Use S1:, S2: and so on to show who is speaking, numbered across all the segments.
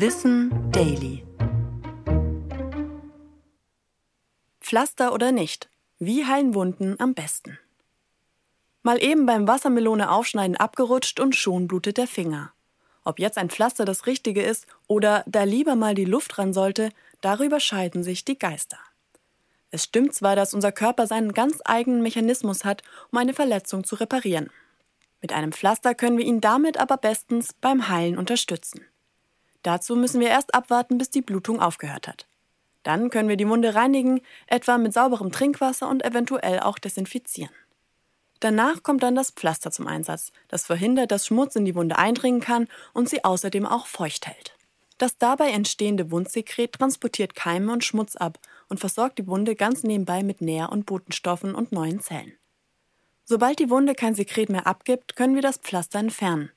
S1: Wissen Daily. Pflaster oder nicht? Wie heilen Wunden am besten? Mal eben beim Wassermelone aufschneiden abgerutscht und schon blutet der Finger. Ob jetzt ein Pflaster das Richtige ist oder da lieber mal die Luft ran sollte, darüber scheiden sich die Geister. Es stimmt zwar, dass unser Körper seinen ganz eigenen Mechanismus hat, um eine Verletzung zu reparieren. Mit einem Pflaster können wir ihn damit aber bestens beim Heilen unterstützen. Dazu müssen wir erst abwarten, bis die Blutung aufgehört hat. Dann können wir die Wunde reinigen, etwa mit sauberem Trinkwasser und eventuell auch desinfizieren. Danach kommt dann das Pflaster zum Einsatz, das verhindert, dass Schmutz in die Wunde eindringen kann und sie außerdem auch feucht hält. Das dabei entstehende Wundsekret transportiert Keime und Schmutz ab und versorgt die Wunde ganz nebenbei mit Nähr- und Botenstoffen und neuen Zellen. Sobald die Wunde kein Sekret mehr abgibt, können wir das Pflaster entfernen.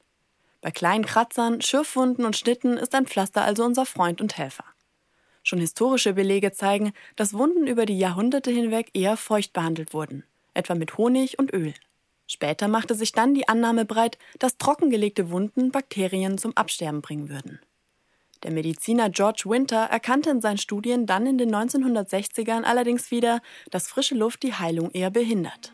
S1: Bei kleinen Kratzern, Schürfwunden und Schnitten ist ein Pflaster also unser Freund und Helfer. Schon historische Belege zeigen, dass Wunden über die Jahrhunderte hinweg eher feucht behandelt wurden, etwa mit Honig und Öl. Später machte sich dann die Annahme breit, dass trockengelegte Wunden Bakterien zum Absterben bringen würden. Der Mediziner George Winter erkannte in seinen Studien dann in den 1960ern allerdings wieder, dass frische Luft die Heilung eher behindert.